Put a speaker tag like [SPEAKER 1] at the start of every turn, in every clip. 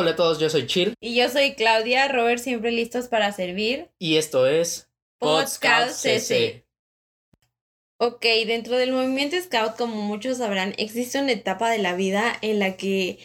[SPEAKER 1] Hola a todos, yo soy Chill.
[SPEAKER 2] Y yo soy Claudia, Robert siempre listos para servir.
[SPEAKER 1] Y esto es
[SPEAKER 2] Podcast CC. Ok, dentro del movimiento Scout, como muchos sabrán, existe una etapa de la vida en la que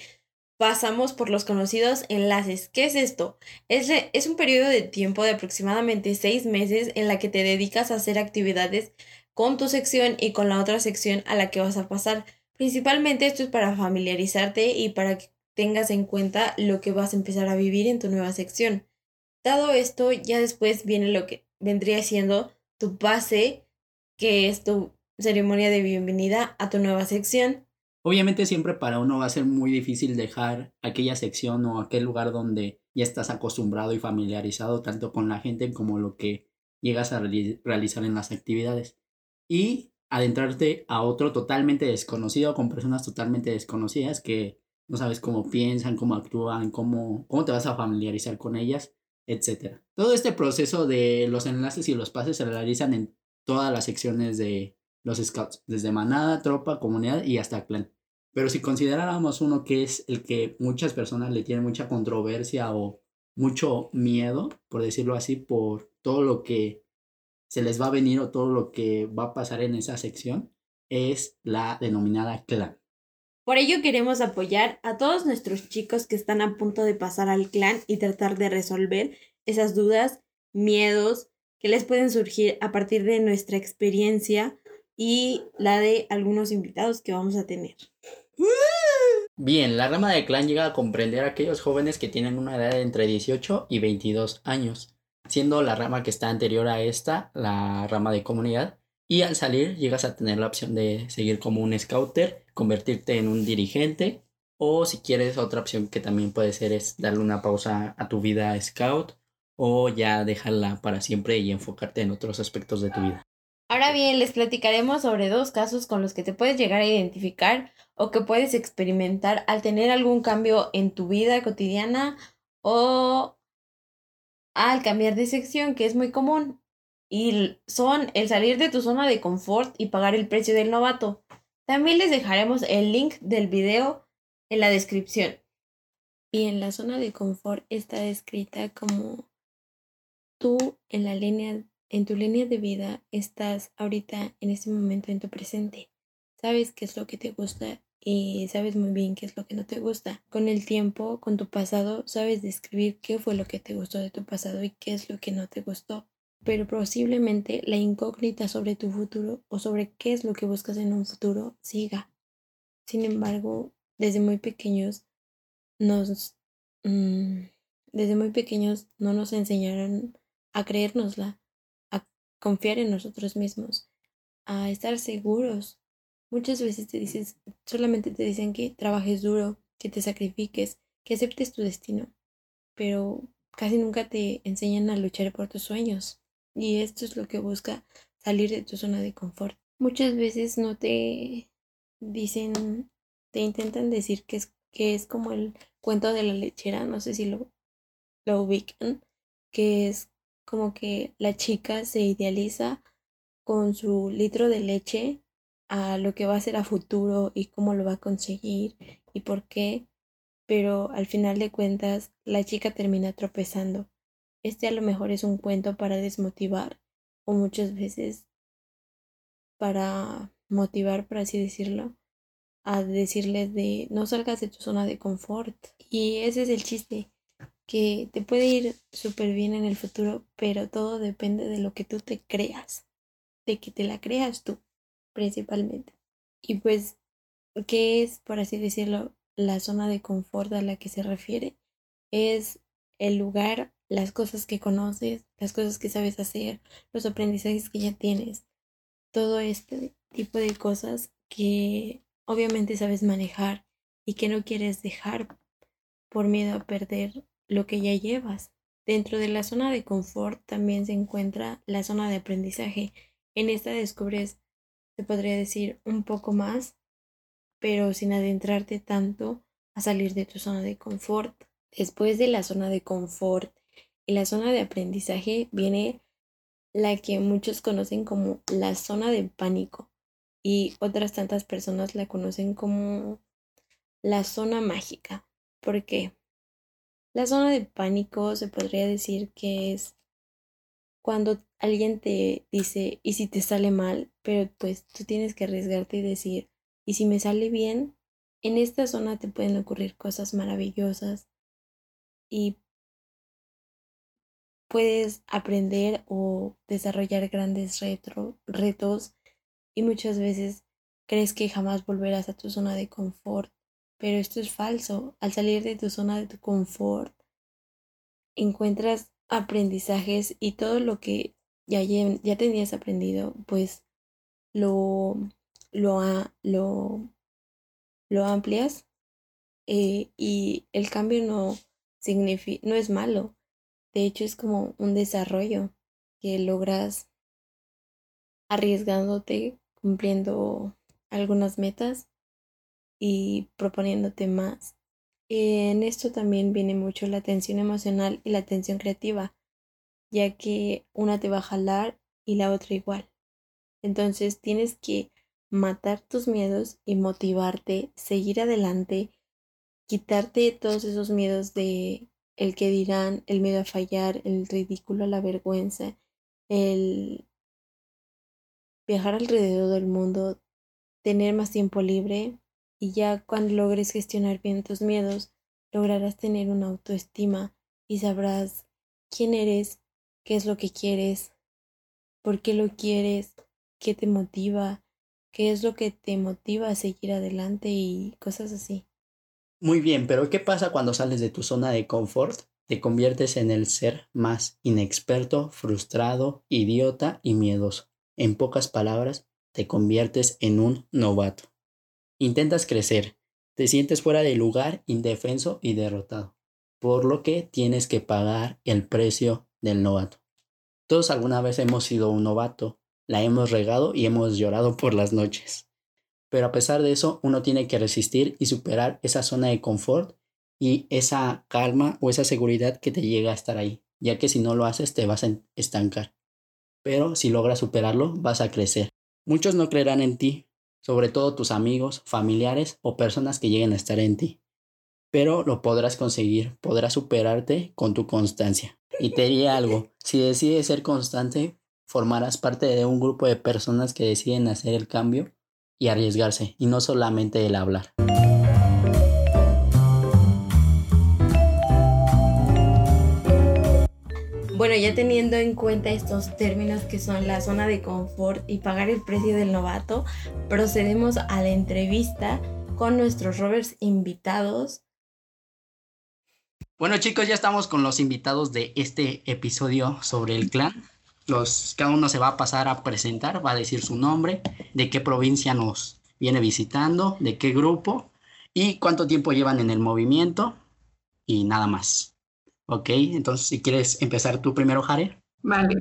[SPEAKER 2] pasamos por los conocidos enlaces. ¿Qué es esto? Es, es un periodo de tiempo de aproximadamente seis meses en la que te dedicas a hacer actividades con tu sección y con la otra sección a la que vas a pasar. Principalmente esto es para familiarizarte y para que tengas en cuenta lo que vas a empezar a vivir en tu nueva sección. Dado esto, ya después viene lo que vendría siendo tu base, que es tu ceremonia de bienvenida a tu nueva sección.
[SPEAKER 1] Obviamente siempre para uno va a ser muy difícil dejar aquella sección o aquel lugar donde ya estás acostumbrado y familiarizado tanto con la gente como lo que llegas a realizar en las actividades. Y adentrarte a otro totalmente desconocido, con personas totalmente desconocidas que no sabes cómo piensan, cómo actúan, cómo, cómo te vas a familiarizar con ellas, etc. Todo este proceso de los enlaces y los pases se realizan en todas las secciones de los scouts, desde manada, tropa, comunidad y hasta clan. Pero si consideráramos uno que es el que muchas personas le tienen mucha controversia o mucho miedo, por decirlo así, por todo lo que se les va a venir o todo lo que va a pasar en esa sección, es la denominada clan.
[SPEAKER 2] Por ello queremos apoyar a todos nuestros chicos que están a punto de pasar al clan y tratar de resolver esas dudas, miedos que les pueden surgir a partir de nuestra experiencia y la de algunos invitados que vamos a tener.
[SPEAKER 1] Bien, la rama de clan llega a comprender a aquellos jóvenes que tienen una edad de entre 18 y 22 años, siendo la rama que está anterior a esta la rama de comunidad, y al salir llegas a tener la opción de seguir como un scouter, convertirte en un dirigente o si quieres otra opción que también puede ser es darle una pausa a tu vida scout o ya dejarla para siempre y enfocarte en otros aspectos de tu vida.
[SPEAKER 2] Ahora bien, les platicaremos sobre dos casos con los que te puedes llegar a identificar o que puedes experimentar al tener algún cambio en tu vida cotidiana o al cambiar de sección, que es muy común y son el salir de tu zona de confort y pagar el precio del novato. También les dejaremos el link del video en la descripción. Y en la zona de confort está descrita como tú en la línea en tu línea de vida estás ahorita en este momento en tu presente. Sabes qué es lo que te gusta y sabes muy bien qué es lo que no te gusta. Con el tiempo, con tu pasado, sabes describir qué fue lo que te gustó de tu pasado y qué es lo que no te gustó pero posiblemente la incógnita sobre tu futuro o sobre qué es lo que buscas en un futuro siga. Sin embargo, desde muy pequeños nos mm, desde muy pequeños no nos enseñaron a creérnosla, a confiar en nosotros mismos, a estar seguros. Muchas veces te dices, solamente te dicen que trabajes duro, que te sacrifiques, que aceptes tu destino, pero casi nunca te enseñan a luchar por tus sueños. Y esto es lo que busca salir de tu zona de confort. Muchas veces no te dicen, te intentan decir que es, que es como el cuento de la lechera, no sé si lo, lo ubican, que es como que la chica se idealiza con su litro de leche a lo que va a ser a futuro y cómo lo va a conseguir y por qué, pero al final de cuentas la chica termina tropezando este a lo mejor es un cuento para desmotivar o muchas veces para motivar, por así decirlo, a decirles de no salgas de tu zona de confort. Y ese es el chiste, que te puede ir súper bien en el futuro, pero todo depende de lo que tú te creas, de que te la creas tú, principalmente. Y pues, ¿qué es, por así decirlo, la zona de confort a la que se refiere? Es el lugar las cosas que conoces, las cosas que sabes hacer, los aprendizajes que ya tienes, todo este tipo de cosas que obviamente sabes manejar y que no quieres dejar por miedo a perder lo que ya llevas. Dentro de la zona de confort también se encuentra la zona de aprendizaje. En esta descubres, se podría decir, un poco más, pero sin adentrarte tanto a salir de tu zona de confort. Después de la zona de confort en la zona de aprendizaje viene la que muchos conocen como la zona de pánico y otras tantas personas la conocen como la zona mágica. ¿Por qué? La zona de pánico se podría decir que es cuando alguien te dice, ¿y si te sale mal? Pero pues tú tienes que arriesgarte y decir, ¿y si me sale bien? En esta zona te pueden ocurrir cosas maravillosas y puedes aprender o desarrollar grandes retos y muchas veces crees que jamás volverás a tu zona de confort, pero esto es falso. Al salir de tu zona de tu confort, encuentras aprendizajes y todo lo que ya, ya tenías aprendido, pues lo, lo, lo, lo amplias eh, y el cambio no, no es malo. De hecho, es como un desarrollo que logras arriesgándote, cumpliendo algunas metas y proponiéndote más. En esto también viene mucho la atención emocional y la atención creativa, ya que una te va a jalar y la otra igual. Entonces tienes que matar tus miedos y motivarte, seguir adelante, quitarte todos esos miedos de el que dirán, el miedo a fallar, el ridículo, la vergüenza, el viajar alrededor del mundo, tener más tiempo libre y ya cuando logres gestionar bien tus miedos, lograrás tener una autoestima y sabrás quién eres, qué es lo que quieres, por qué lo quieres, qué te motiva, qué es lo que te motiva a seguir adelante y cosas así.
[SPEAKER 1] Muy bien, pero ¿qué pasa cuando sales de tu zona de confort? Te conviertes en el ser más inexperto, frustrado, idiota y miedoso. En pocas palabras, te conviertes en un novato. Intentas crecer, te sientes fuera de lugar, indefenso y derrotado, por lo que tienes que pagar el precio del novato. Todos alguna vez hemos sido un novato, la hemos regado y hemos llorado por las noches pero a pesar de eso uno tiene que resistir y superar esa zona de confort y esa calma o esa seguridad que te llega a estar ahí, ya que si no lo haces te vas a estancar. Pero si logras superarlo, vas a crecer. Muchos no creerán en ti, sobre todo tus amigos, familiares o personas que lleguen a estar en ti. Pero lo podrás conseguir, podrás superarte con tu constancia. Y te diría algo, si decides ser constante, formarás parte de un grupo de personas que deciden hacer el cambio y arriesgarse, y no solamente el hablar.
[SPEAKER 2] Bueno, ya teniendo en cuenta estos términos que son la zona de confort y pagar el precio del novato, procedemos a la entrevista con nuestros rovers invitados.
[SPEAKER 1] Bueno chicos, ya estamos con los invitados de este episodio sobre el clan los, cada uno se va a pasar a presentar, va a decir su nombre, de qué provincia nos viene visitando, de qué grupo y cuánto tiempo llevan en el movimiento y nada más. Ok, entonces si quieres empezar tú primero, Jare.
[SPEAKER 3] Vale.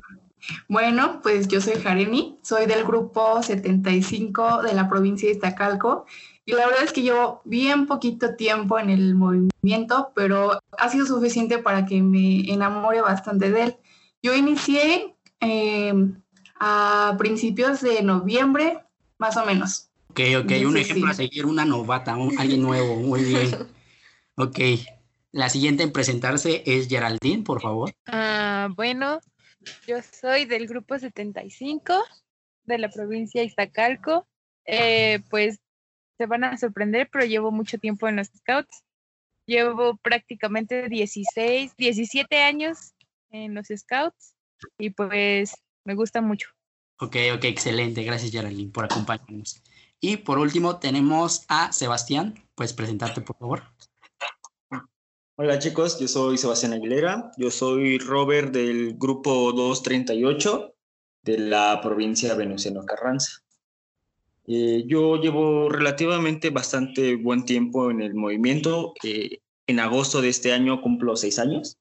[SPEAKER 3] Bueno, pues yo soy Jaremi, soy del grupo 75 de la provincia de Iztacalco y la verdad es que llevo bien poquito tiempo en el movimiento, pero ha sido suficiente para que me enamore bastante de él. Yo inicié Em, a principios de noviembre, más o menos.
[SPEAKER 1] Ok, ok, un ejemplo a seguir, una novata, alguien nuevo, muy bien. Ok, la siguiente en presentarse es Geraldine, por favor.
[SPEAKER 4] Ah, bueno, yo soy del grupo 75 de la provincia de Iztacalco. Eh, pues se van a sorprender, pero llevo mucho tiempo en los Scouts. Llevo prácticamente 16, 17 años en los Scouts y pues me gusta mucho.
[SPEAKER 1] Ok, ok, excelente. Gracias, Geraldine, por acompañarnos. Y por último tenemos a Sebastián. Puedes presentarte, por favor.
[SPEAKER 5] Hola chicos, yo soy Sebastián Aguilera, yo soy Robert del grupo 238 de la provincia Venustiano Carranza. Eh, yo llevo relativamente bastante buen tiempo en el movimiento. Eh, en agosto de este año cumplo seis años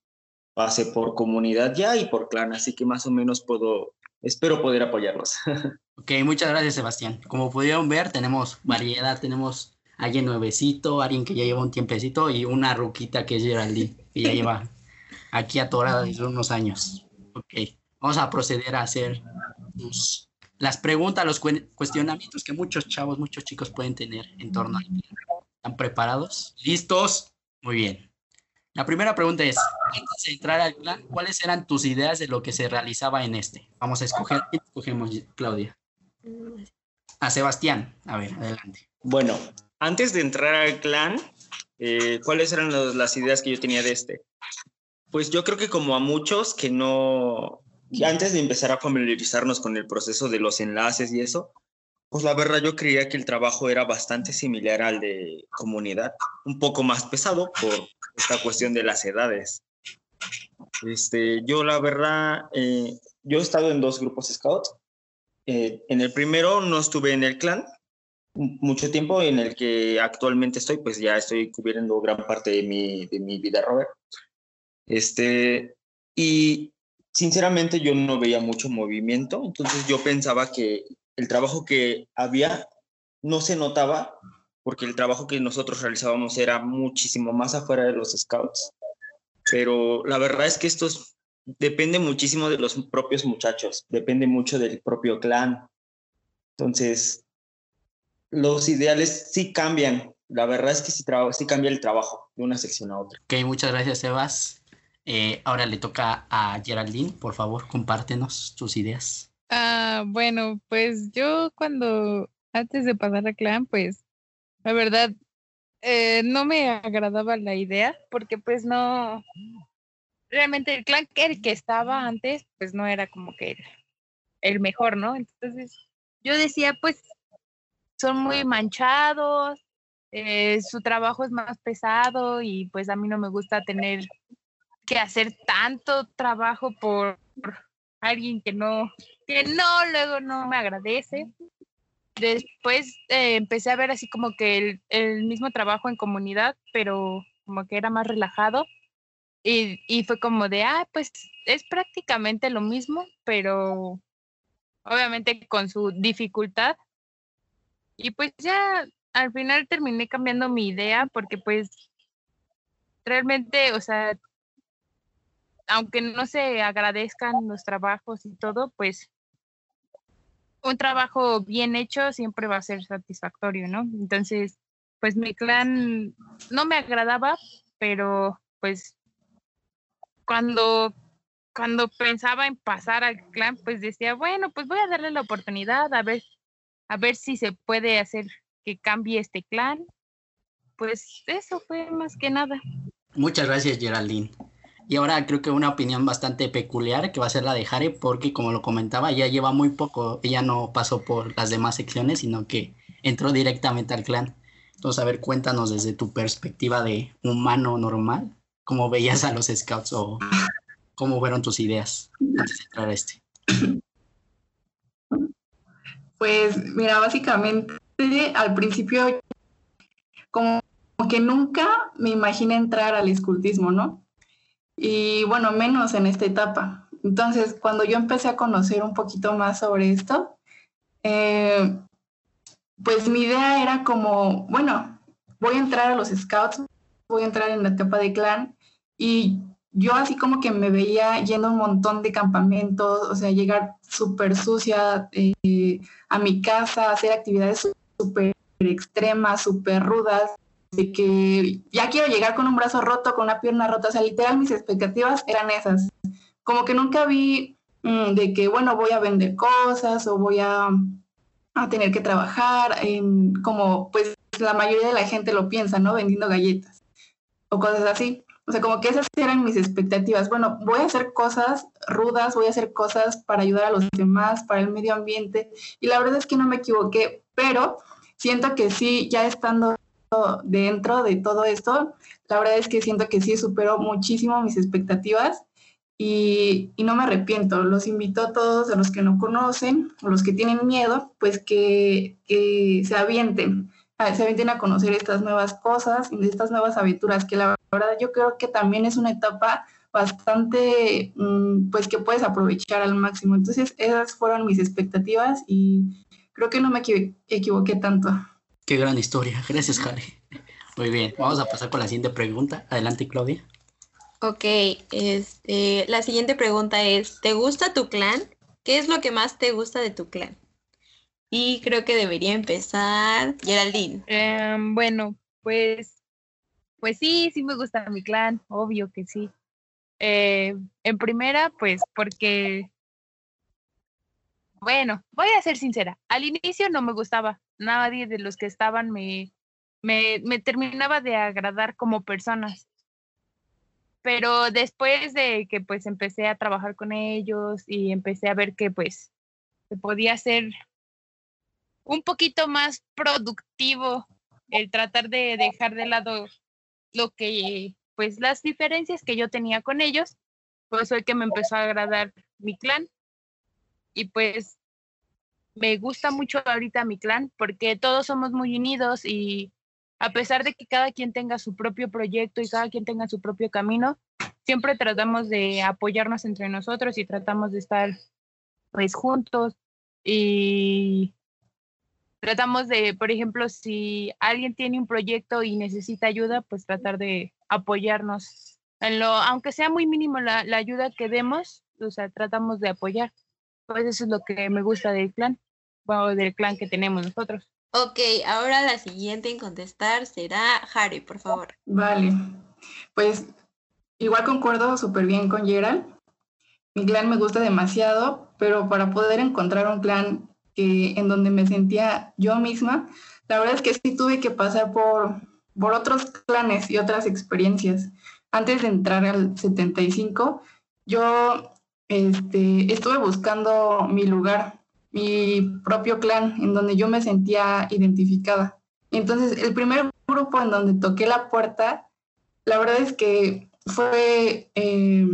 [SPEAKER 5] pase por comunidad ya y por clan, así que más o menos puedo, espero poder apoyarlos.
[SPEAKER 1] Ok, muchas gracias Sebastián. Como pudieron ver, tenemos variedad, tenemos alguien nuevecito, alguien que ya lleva un tiempecito y una ruquita que es Geraldine, que ya lleva aquí atorada desde unos años. Ok, vamos a proceder a hacer las preguntas, los cuestionamientos que muchos chavos, muchos chicos pueden tener en torno a ¿Están preparados? ¿Listos? Muy bien. La primera pregunta es, antes de entrar al clan, ¿cuáles eran tus ideas de lo que se realizaba en este? Vamos a escoger, ¿quién escogemos, Claudia? A Sebastián, a ver, adelante.
[SPEAKER 5] Bueno, antes de entrar al clan, eh, ¿cuáles eran las ideas que yo tenía de este? Pues yo creo que como a muchos que no, antes de empezar a familiarizarnos con el proceso de los enlaces y eso, pues la verdad yo creía que el trabajo era bastante similar al de comunidad, un poco más pesado por esta cuestión de las edades. Este, yo la verdad, eh, yo he estado en dos grupos scouts. Eh, en el primero no estuve en el clan, mucho tiempo en el que actualmente estoy, pues ya estoy cubriendo gran parte de mi, de mi vida, Robert. Este, y sinceramente yo no veía mucho movimiento, entonces yo pensaba que el trabajo que había no se notaba porque el trabajo que nosotros realizábamos era muchísimo más afuera de los scouts. Pero la verdad es que esto es- depende muchísimo de los propios muchachos, depende mucho del propio clan. Entonces, los ideales sí cambian. La verdad es que sí, sí cambia el trabajo de una sección a otra.
[SPEAKER 1] Ok, muchas gracias, Sebas. Eh, ahora le toca a Geraldine, por favor, compártenos tus ideas.
[SPEAKER 4] Ah, bueno, pues yo cuando, antes de pasar a clan, pues, la verdad, eh, no me agradaba la idea, porque pues no, realmente el clan que, el que estaba antes, pues no era como que el, mejor, ¿no? Entonces, yo decía, pues, son muy manchados, eh, su trabajo es más pesado y pues a mí no me gusta tener que hacer tanto trabajo por alguien que no, que no, luego no me agradece. Después eh, empecé a ver así como que el, el mismo trabajo en comunidad, pero como que era más relajado. Y, y fue como de, ah, pues es prácticamente lo mismo, pero obviamente con su dificultad. Y pues ya al final terminé cambiando mi idea porque pues realmente, o sea, aunque no se agradezcan los trabajos y todo, pues un trabajo bien hecho siempre va a ser satisfactorio, ¿no? Entonces, pues mi clan no me agradaba, pero pues cuando cuando pensaba en pasar al clan, pues decía, bueno, pues voy a darle la oportunidad a ver a ver si se puede hacer que cambie este clan. Pues eso fue más que nada.
[SPEAKER 1] Muchas gracias, Geraldine. Y ahora creo que una opinión bastante peculiar que va a ser la de Jare, porque como lo comentaba, ella lleva muy poco, ella no pasó por las demás secciones, sino que entró directamente al clan. Entonces, a ver, cuéntanos desde tu perspectiva de humano normal, cómo veías a los scouts o cómo fueron tus ideas antes de entrar a este.
[SPEAKER 3] Pues mira, básicamente al principio como que nunca me imaginé entrar al escultismo, ¿no? Y bueno, menos en esta etapa. Entonces, cuando yo empecé a conocer un poquito más sobre esto, eh, pues mi idea era como, bueno, voy a entrar a los scouts, voy a entrar en la etapa de clan y yo así como que me veía yendo a un montón de campamentos, o sea, llegar súper sucia eh, a mi casa, hacer actividades súper extremas, súper rudas, de que ya quiero llegar con un brazo roto, con una pierna rota, o sea, literal mis expectativas eran esas. Como que nunca vi mmm, de que, bueno, voy a vender cosas o voy a, a tener que trabajar, como pues la mayoría de la gente lo piensa, ¿no? Vendiendo galletas o cosas así. O sea, como que esas eran mis expectativas. Bueno, voy a hacer cosas rudas, voy a hacer cosas para ayudar a los demás, para el medio ambiente. Y la verdad es que no me equivoqué, pero siento que sí, ya estando dentro de todo esto, la verdad es que siento que sí superó muchísimo mis expectativas y, no me arrepiento. Los invito a todos, a los que no conocen, a los que tienen miedo, pues que, se avienten, se avienten a conocer estas nuevas cosas, estas nuevas aventuras, que la verdad yo creo que también es una etapa bastante, pues que puedes aprovechar al máximo. Entonces esas fueron mis expectativas y creo que no me equivoqué tanto.
[SPEAKER 1] Qué gran historia. Gracias, Jare. Muy bien, vamos a pasar con la siguiente pregunta. Adelante, Claudia.
[SPEAKER 2] Ok, este, la siguiente pregunta es, ¿te gusta tu clan? ¿Qué es lo que más te gusta de tu clan? Y creo que debería empezar Geraldine.
[SPEAKER 4] Eh, bueno, pues pues sí, sí me gusta mi clan, obvio que sí. Eh, en primera, pues porque, bueno, voy a ser sincera, al inicio no me gustaba, nadie de los que estaban me, me, terminaba de agradar como personas. Pero después de que pues empecé a trabajar con ellos y empecé a ver que pues se podía ser un poquito más productivo el tratar de dejar de lado lo que, pues las diferencias que yo tenía con ellos, pues fue que me empezó a agradar mi clan. Y pues me gusta mucho ahorita mi clan porque todos somos muy unidos y a pesar de que cada quien tenga su propio proyecto y cada quien tenga su propio camino, siempre tratamos de apoyarnos entre nosotros y tratamos de estar pues juntos y tratamos de, por ejemplo, si alguien tiene un proyecto y necesita ayuda, pues tratar de apoyarnos. En lo, aunque sea muy mínimo la, la ayuda que demos, o sea, tratamos de apoyar. Pues eso es lo que me gusta del clan, bueno, del clan que tenemos nosotros.
[SPEAKER 2] Ok, ahora la siguiente en contestar será Harry, por favor.
[SPEAKER 3] Vale, pues igual concuerdo súper bien con Gerald. Mi clan me gusta demasiado, pero para poder encontrar un clan que en donde me sentía yo misma, la verdad es que sí tuve que pasar por, por otros clanes y otras experiencias. Antes de entrar al 75, yo este, estuve buscando mi lugar, mi propio clan, en donde yo me sentía identificada. Entonces, el primer grupo en donde toqué la puerta, la verdad es que fue, eh,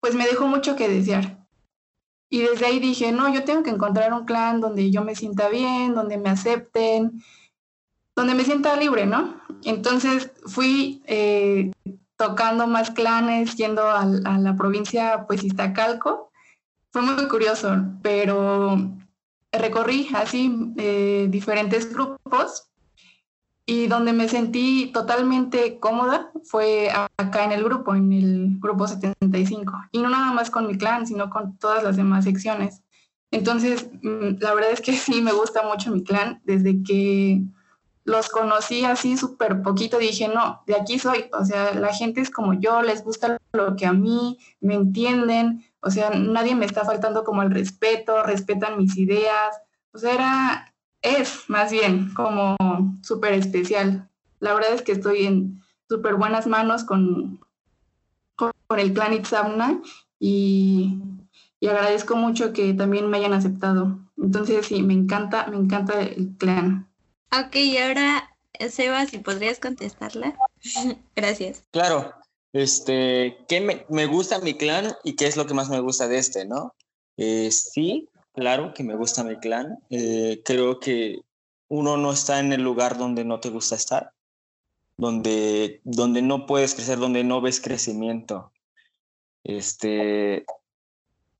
[SPEAKER 3] pues me dejó mucho que desear. Y desde ahí dije, no, yo tengo que encontrar un clan donde yo me sienta bien, donde me acepten, donde me sienta libre, ¿no? Entonces fui eh, tocando más clanes, yendo a, la provincia, pues Iztacalco. Fue muy curioso, pero recorrí así eh, diferentes grupos y donde me sentí totalmente cómoda fue acá en el grupo, en el grupo 75. Y no nada más con mi clan, sino con todas las demás secciones. Entonces, mm, la verdad es que sí me gusta mucho mi clan. Desde que los conocí así súper poquito, dije, no, de aquí soy. O sea, la gente es como yo, les gusta lo que a mí, me entienden. O sea, nadie me está faltando como el respeto, respetan mis ideas. O sea, era, es más bien como súper especial. La verdad es que estoy en súper buenas manos con, con, el clan Itzamna y, y, agradezco mucho que también me hayan aceptado. Entonces sí, me encanta, me encanta el clan.
[SPEAKER 2] Ok, y ahora, Seba, si podrías contestarla. Gracias.
[SPEAKER 5] Claro, este, ¿qué me, me, gusta mi clan y qué es lo que más me gusta de este, no? Eh, sí, claro que me gusta mi clan. Eh, creo que uno no está en el lugar donde no te gusta estar, donde, donde no puedes crecer, donde no ves crecimiento. Este,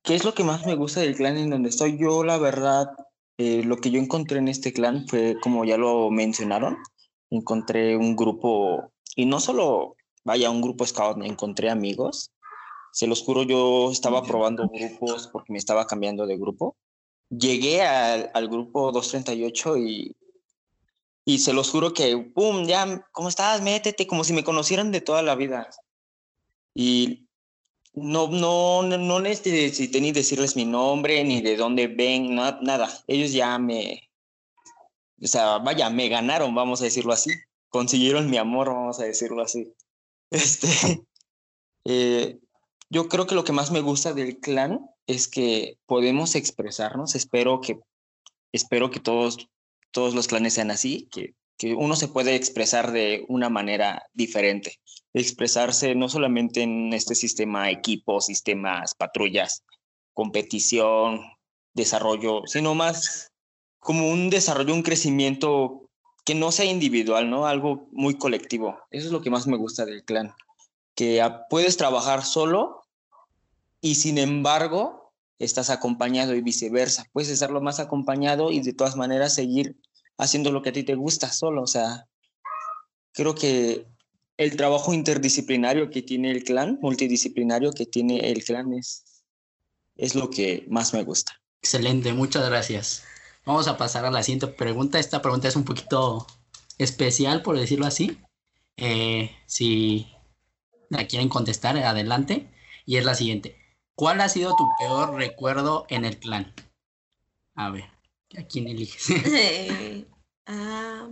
[SPEAKER 5] ¿Qué es lo que más me gusta del clan en donde estoy? Yo, la verdad, eh, lo que yo encontré en este clan fue, como ya lo mencionaron, encontré un grupo, y no solo, vaya, un grupo scout, encontré amigos. Se los juro, yo estaba probando grupos porque me estaba cambiando de grupo llegué al, al grupo 238 y, y se los juro que, ¡pum! Ya, ¿cómo estás? Métete, como si me conocieran de toda la vida. Y no, no, no necesité ni decirles mi nombre, ni de dónde ven, nada, nada. Ellos ya me, o sea, vaya, me ganaron, vamos a decirlo así. Consiguieron mi amor, vamos a decirlo así. Este, eh, yo creo que lo que más me gusta del clan es que podemos expresarnos. Espero que, espero que todos, todos los clanes sean así, que, que uno se puede expresar de una manera diferente. Expresarse no solamente en este sistema equipos, sistemas, patrullas, competición, desarrollo, sino más como un desarrollo, un crecimiento que no sea individual, ¿no? Algo muy colectivo. Eso es lo que más me gusta del clan, que puedes trabajar solo y sin embargo estás acompañado y viceversa. Puedes estarlo más acompañado y de todas maneras seguir haciendo lo que a ti te gusta solo. O sea, creo que el trabajo interdisciplinario que tiene el clan, multidisciplinario que tiene el clan es, es lo que más me gusta.
[SPEAKER 1] Excelente, muchas gracias. Vamos a pasar a la siguiente pregunta. Esta pregunta es un poquito especial, por decirlo así. Eh, si la quieren contestar, adelante. Y es la siguiente. ¿Cuál ha sido tu peor recuerdo en el clan? A ver, ¿a quién eliges?
[SPEAKER 2] Eh, ah,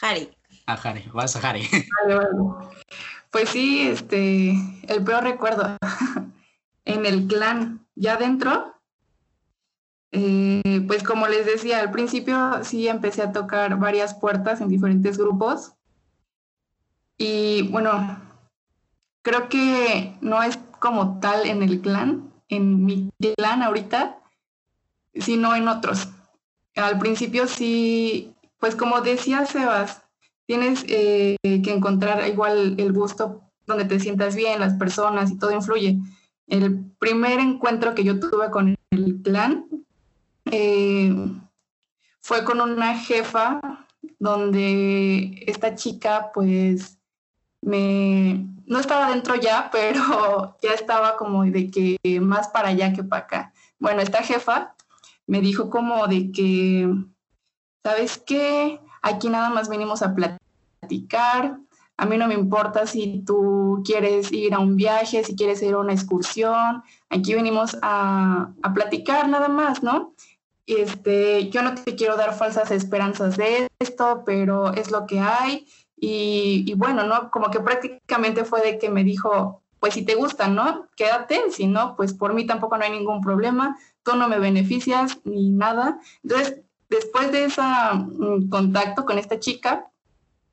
[SPEAKER 2] Harry.
[SPEAKER 1] A Harry, vas a Harry.
[SPEAKER 3] Vale, vale. Pues sí, este, el peor recuerdo en el clan, ya dentro, eh, pues como les decía, al principio sí empecé a tocar varias puertas en diferentes grupos y bueno, creo que no es como tal en el clan, en mi clan ahorita, sino en otros. Al principio sí, pues como decía Sebas, tienes eh, que encontrar igual el gusto donde te sientas bien, las personas y todo influye. El primer encuentro que yo tuve con el clan eh, fue con una jefa donde esta chica pues me no estaba dentro ya, pero ya estaba como de que más para allá que para acá. Bueno, esta jefa me dijo como de que, ¿sabes qué? Aquí nada más venimos a platicar. A mí no me importa si tú quieres ir a un viaje, si quieres ir a una excursión. Aquí venimos a, a platicar nada más, ¿no? Este, yo no te quiero dar falsas esperanzas de esto, pero es lo que hay. Y, bueno, ¿no? Como que prácticamente fue de que me dijo, pues si te gusta, ¿no? Quédate, si no, pues por mí tampoco no hay ningún problema, tú no me beneficias ni nada. Entonces, después de ese um, contacto con esta chica,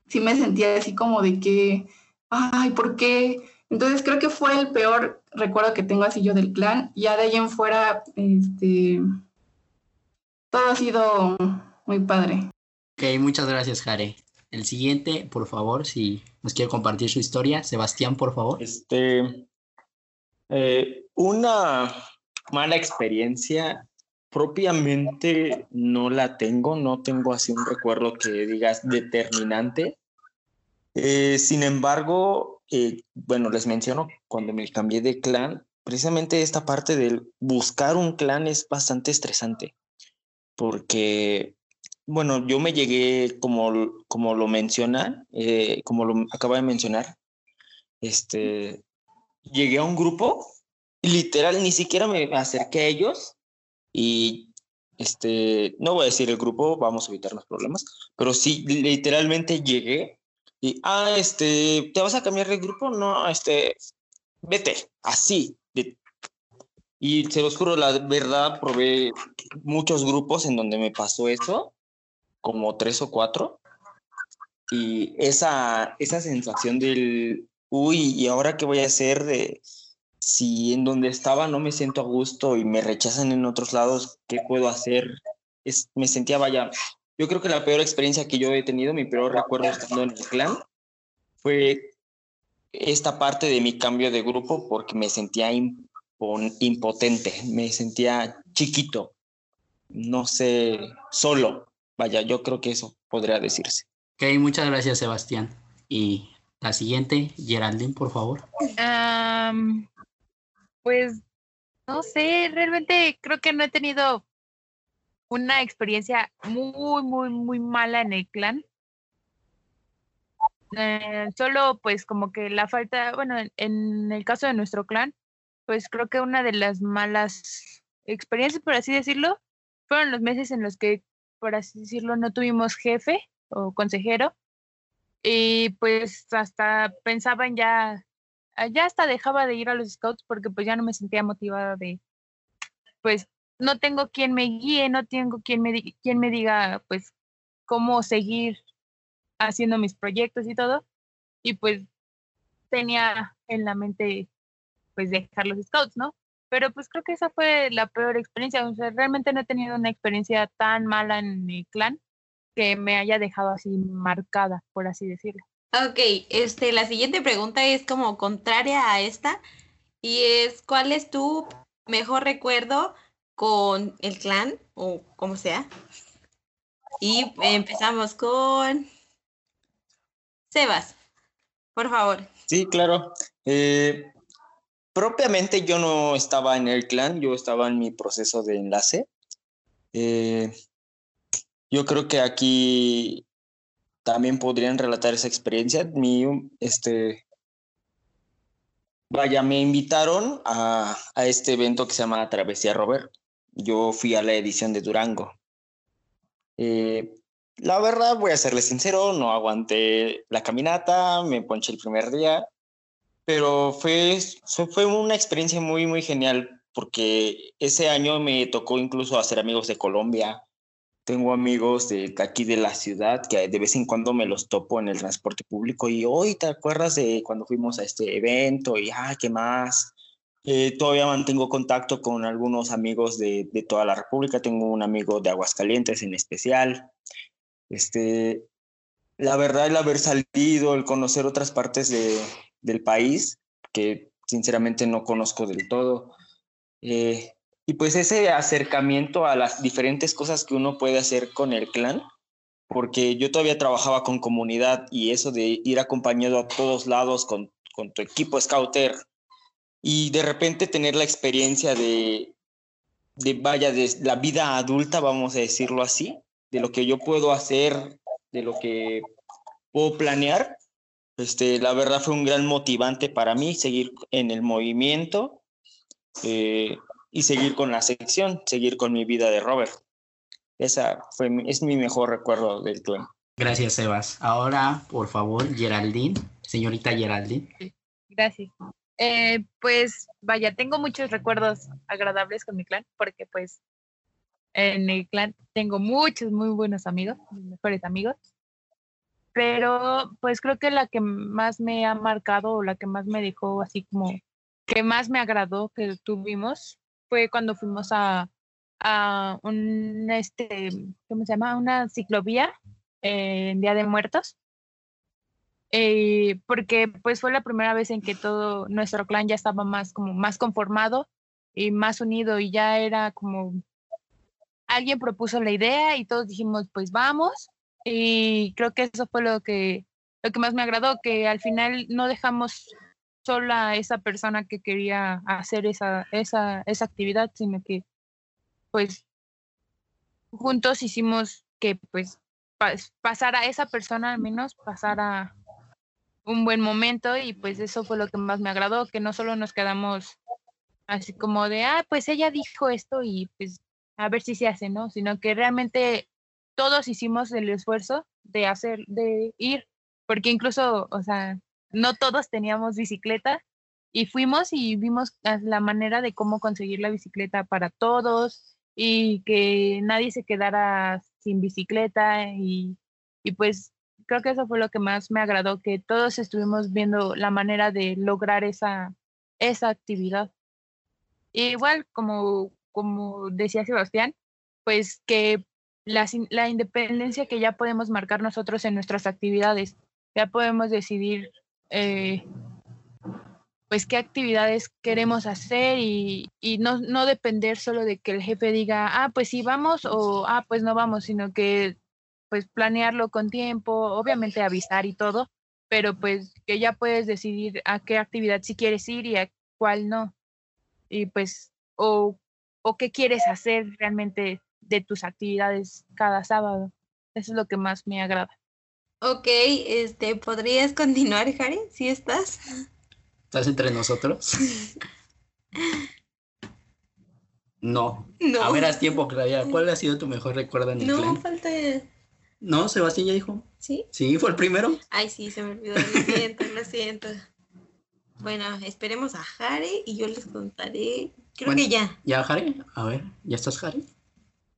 [SPEAKER 3] sí me sentía así como de que, ay, ¿por qué? Entonces creo que fue el peor recuerdo que tengo así yo del clan. Ya de ahí en fuera, este, todo ha sido muy padre.
[SPEAKER 1] Ok, muchas gracias, Jare. El siguiente, por favor, si nos quiere compartir su historia. Sebastián, por favor.
[SPEAKER 5] Este, eh, una mala experiencia propiamente no la tengo, no tengo así un recuerdo que digas determinante. Eh, sin embargo, eh, bueno, les menciono, cuando me cambié de clan, precisamente esta parte del buscar un clan es bastante estresante, porque bueno, yo me llegué, como, como lo menciona, eh, como lo acaba de mencionar, este, llegué a un grupo literal ni siquiera me acerqué a ellos y este, no voy a decir el grupo, vamos a evitar los problemas, pero sí, literalmente llegué y, ah, este, ¿te vas a cambiar de grupo? No, este, vete, así. y se los juro, la verdad, probé muchos grupos en donde me pasó eso como tres o cuatro. Y esa, esa sensación del, uy, ¿y ahora qué voy a hacer? De si en donde estaba no me siento a gusto y me rechazan en otros lados, ¿qué puedo hacer? Es, me sentía, vaya, yo creo que la peor experiencia que yo he tenido, mi peor recuerdo estando en el clan, fue esta parte de mi cambio de grupo porque me sentía impotente, me sentía chiquito, no sé, solo. Vaya, yo creo que eso podría decirse.
[SPEAKER 1] Ok, muchas gracias, Sebastián. Y la siguiente, Geraldine, por favor.
[SPEAKER 4] Pues no sé, realmente creo que no he tenido una experiencia muy, muy, muy mala en el clan. Eh, solo pues como que la falta, bueno, en el caso de nuestro clan, pues creo que una de las malas experiencias, por así decirlo, fueron los meses en los que por así decirlo, no tuvimos jefe o consejero. Y pues hasta pensaba en ya, ya hasta dejaba de ir a los scouts porque pues ya no me sentía motivada de, pues no tengo quien me guíe, no tengo quien me, quien me diga pues cómo seguir haciendo mis proyectos y todo. Y pues tenía en la mente pues dejar los scouts, ¿no? Pero pues creo que esa fue la peor experiencia. O sea, realmente no he tenido una experiencia tan mala en mi clan que me haya dejado así marcada, por así decirlo.
[SPEAKER 2] Ok, este, la siguiente pregunta es como contraria a esta y es ¿cuál es tu mejor recuerdo con el clan o como sea? Y empezamos con Sebas, por favor.
[SPEAKER 5] Sí, claro. Eh, propiamente yo no estaba en el clan, yo estaba en mi proceso de enlace. Eh, yo creo que aquí también podrían relatar esa experiencia. Mi, este, vaya, me invitaron a, a este evento que se llama Travesía Robert. Yo fui a la edición de Durango. Eh, la verdad, voy a serle sincero, no aguanté la caminata, me ponché el primer día, pero fue, fue una experiencia muy, muy genial porque ese año me tocó incluso hacer amigos de Colombia. Tengo amigos de aquí de la ciudad que de vez en cuando me los topo en el transporte público y hoy te acuerdas de cuando fuimos a este evento y ah, ¿qué más? Eh, todavía mantengo contacto con algunos amigos de, de, toda la República. Tengo un amigo de Aguascalientes en especial. Este, la verdad, el haber salido, el conocer otras partes de, del país, que sinceramente no conozco del todo, eh, y pues ese acercamiento a las diferentes cosas que uno puede hacer con el clan, porque yo todavía trabajaba con comunidad y eso de ir acompañado a todos lados con, con tu equipo scouter y de repente tener la experiencia de, de, vaya, de la vida adulta, vamos a decirlo así, de lo que yo puedo hacer, de lo que puedo planear, este, la verdad fue un gran motivante para mí seguir en el movimiento eh, y seguir con la sección, seguir con mi vida de Robert. Esa fue es mi mejor recuerdo del clan.
[SPEAKER 1] Gracias, Sebas. Ahora, por favor, Geraldine, señorita Geraldine.
[SPEAKER 4] Gracias. Eh, pues vaya, tengo muchos recuerdos agradables con mi clan, porque pues en el clan tengo muchos muy buenos amigos, mis mejores amigos. Pero pues creo que la que más me ha marcado o la que más me dejó así como que más me agradó que tuvimos fue cuando fuimos a, a un, este, ¿cómo se llama? Una ciclovía en Día de Muertos. Eh, porque pues fue la primera vez en que todo nuestro clan ya estaba más como más conformado y más unido y ya era como alguien propuso la idea y todos dijimos, pues vamos. Y creo que eso fue lo que, lo que más me agradó, que al final no dejamos sola esa persona que quería hacer esa, esa, esa actividad, sino que pues juntos hicimos que pues pasara esa persona al menos pasara un buen momento y pues eso fue lo que más me agradó, que no solo nos quedamos así como de, ah, pues ella dijo esto y pues a ver si se hace, ¿no? Sino que realmente todos hicimos el esfuerzo de hacer, de ir, porque incluso, o sea, no todos teníamos bicicleta y fuimos y vimos la manera de cómo conseguir la bicicleta para todos y que nadie se quedara sin bicicleta y, y pues creo que eso fue lo que más me agradó, que todos estuvimos viendo la manera de lograr esa, esa actividad. igual como como decía Sebastián, pues que la, la, independencia que ya podemos marcar nosotros en nuestras actividades, ya podemos decidir eh, pues qué actividades queremos hacer y, y no, no, depender solo de que el jefe diga, ah, pues sí vamos o ah, pues no vamos, sino que pues planearlo con tiempo, obviamente avisar y todo, pero pues que ya puedes decidir a qué actividad si quieres ir y a cuál no. Y pues, o o qué quieres hacer realmente de tus actividades cada sábado. Eso es lo que más me agrada.
[SPEAKER 2] Ok, este, ¿podrías continuar, Harry? ¿Sí estás?
[SPEAKER 1] ¿Estás entre nosotros? no. no. A ver, haz tiempo, Claudia. ¿Cuál ha sido tu mejor recuerdo en el
[SPEAKER 2] no,
[SPEAKER 1] clan?
[SPEAKER 2] No, falta...
[SPEAKER 1] No, Sebastián ya dijo.
[SPEAKER 2] ¿Sí?
[SPEAKER 1] Sí, fue el primero.
[SPEAKER 2] Ay, sí, se me olvidó. Lo siento, lo siento. Bueno, esperemos a Harry y yo les contaré Creo que ya.
[SPEAKER 1] ¿Ya, Harry? A ver, ¿ya estás, Harry?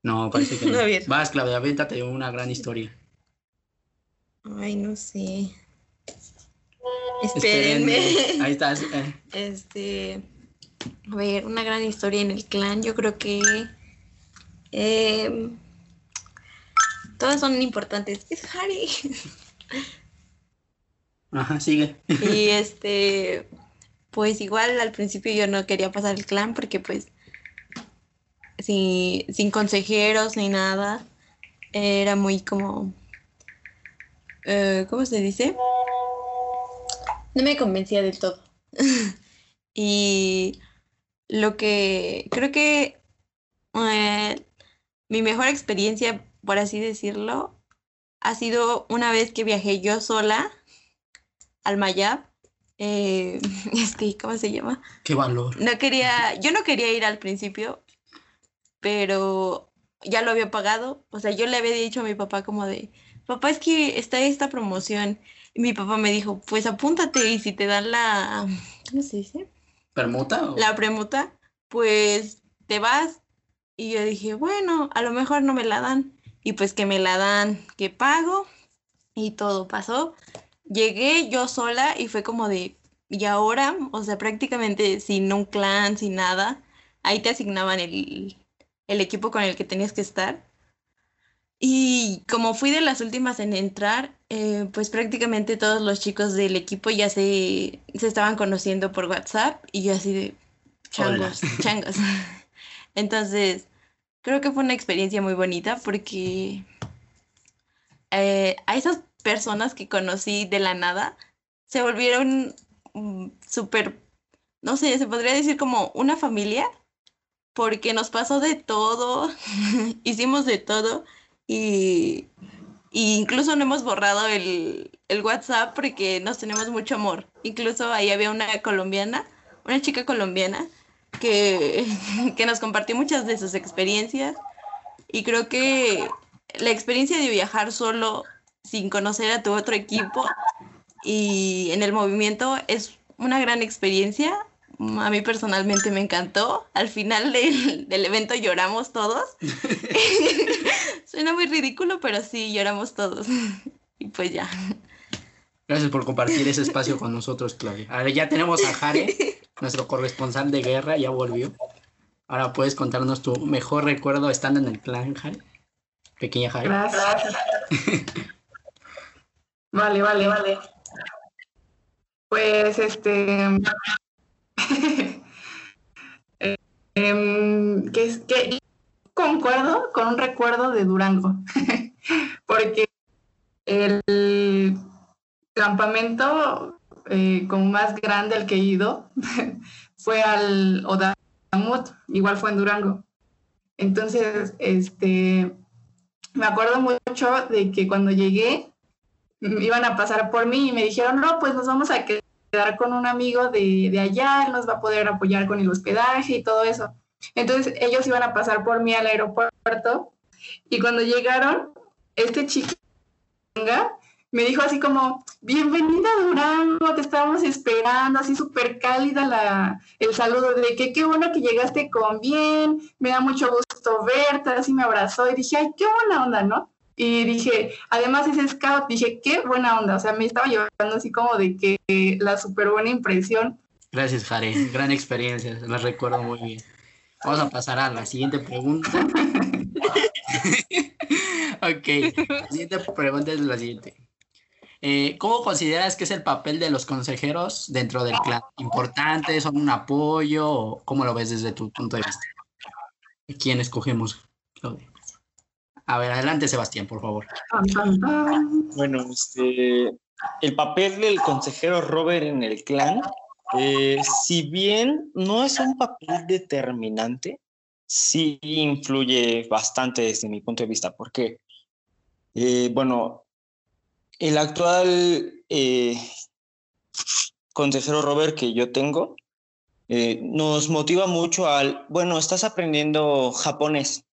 [SPEAKER 1] No, parece que no. no Vas, Claudia, véntate una gran historia.
[SPEAKER 2] Ay, no sé. Espérenme.
[SPEAKER 1] Ahí estás.
[SPEAKER 2] Eh. Este. A ver, una gran historia en el clan. Yo creo que. Eh, todas son importantes. Es Harry.
[SPEAKER 1] Ajá, sigue.
[SPEAKER 2] Y este pues igual al principio yo no quería pasar el clan porque pues sin, sin consejeros ni nada, era muy como, eh, ¿cómo se dice? No me convencía del todo. y lo que creo que eh, mi mejor experiencia, por así decirlo,
[SPEAKER 6] ha sido una vez que viajé yo sola al Mayab. Eh, este, ¿cómo se llama?
[SPEAKER 1] Qué valor.
[SPEAKER 6] No quería, yo no quería ir al principio, pero ya lo había pagado. O sea, yo le había dicho a mi papá como de, papá, es que está esta promoción. Y mi papá me dijo, pues apúntate y si te dan la, ¿cómo se dice?
[SPEAKER 1] ¿Permuta? o-
[SPEAKER 6] La premuta, pues te vas. Y yo dije, bueno, a lo mejor no me la dan. Y pues que me la dan, que pago. Y todo pasó. Llegué yo sola y fue como de, y ahora, o sea, prácticamente sin un clan, sin nada. Ahí te asignaban el, el equipo con el que tenías que estar. Y como fui de las últimas en entrar, eh, pues prácticamente todos los chicos del equipo ya se, se estaban conociendo por WhatsApp y yo así de changos, changos. Entonces, creo que fue una experiencia muy bonita porque eh, a esas personas que conocí de la nada se volvieron mm, súper, no sé, se podría decir como una familia porque nos pasó de todo, hicimos de todo y, incluso no hemos borrado el, el WhatsApp porque nos tenemos mucho amor. Incluso ahí había una colombiana, una chica colombiana que, que nos compartió muchas de sus experiencias y creo que la experiencia de viajar solo sin conocer a tu otro equipo y en el movimiento es una gran experiencia. A mí personalmente me encantó. Al final del, del evento lloramos todos. Suena muy ridículo, pero sí, lloramos todos. Y pues ya.
[SPEAKER 1] Gracias por compartir ese espacio con nosotros, Claudia. Ahora ya tenemos a Jare, nuestro corresponsal de guerra, ya volvió. Ahora puedes contarnos tu mejor recuerdo estando en el clan, Jare. Pequeña Jare.
[SPEAKER 3] Gracias. Vale, vale, vale. Pues este. eh, que, que concuerdo con un recuerdo de Durango, porque el campamento eh, como más grande al que he ido fue al Odamut, igual fue en Durango. Entonces, este, me acuerdo mucho de que cuando llegué iban a pasar por mí y me dijeron, no, pues nos vamos a quedar con un amigo de, de allá, él nos va a poder apoyar con el hospedaje y todo eso. Entonces ellos iban a pasar por mí al aeropuerto y cuando llegaron, este chico me dijo así como, bienvenida Durango, te estábamos esperando, así súper cálida la, el saludo de que qué bueno que llegaste con bien, me da mucho gusto verte, así me abrazó y dije, ay, qué buena onda, ¿no? Y dije, además es scout, dije, qué buena onda, o sea, me estaba llevando así como de que la súper buena impresión.
[SPEAKER 1] Gracias, Jare. Gran experiencia, la recuerdo muy bien. Vamos a pasar a la siguiente pregunta. ok, la siguiente pregunta es la siguiente. Eh, ¿Cómo consideras que es el papel de los consejeros dentro del clan? ¿Importante? ¿Son un apoyo? ¿O ¿Cómo lo ves desde tu punto de vista? ¿Quién escogemos, Claudia? A ver, adelante, Sebastián, por favor.
[SPEAKER 5] Bueno, este, el papel del consejero Robert en el clan, eh, si bien no es un papel determinante, sí influye bastante desde mi punto de vista, porque, eh, bueno, el actual eh, consejero Robert que yo tengo eh, nos motiva mucho al, bueno, estás aprendiendo japonés.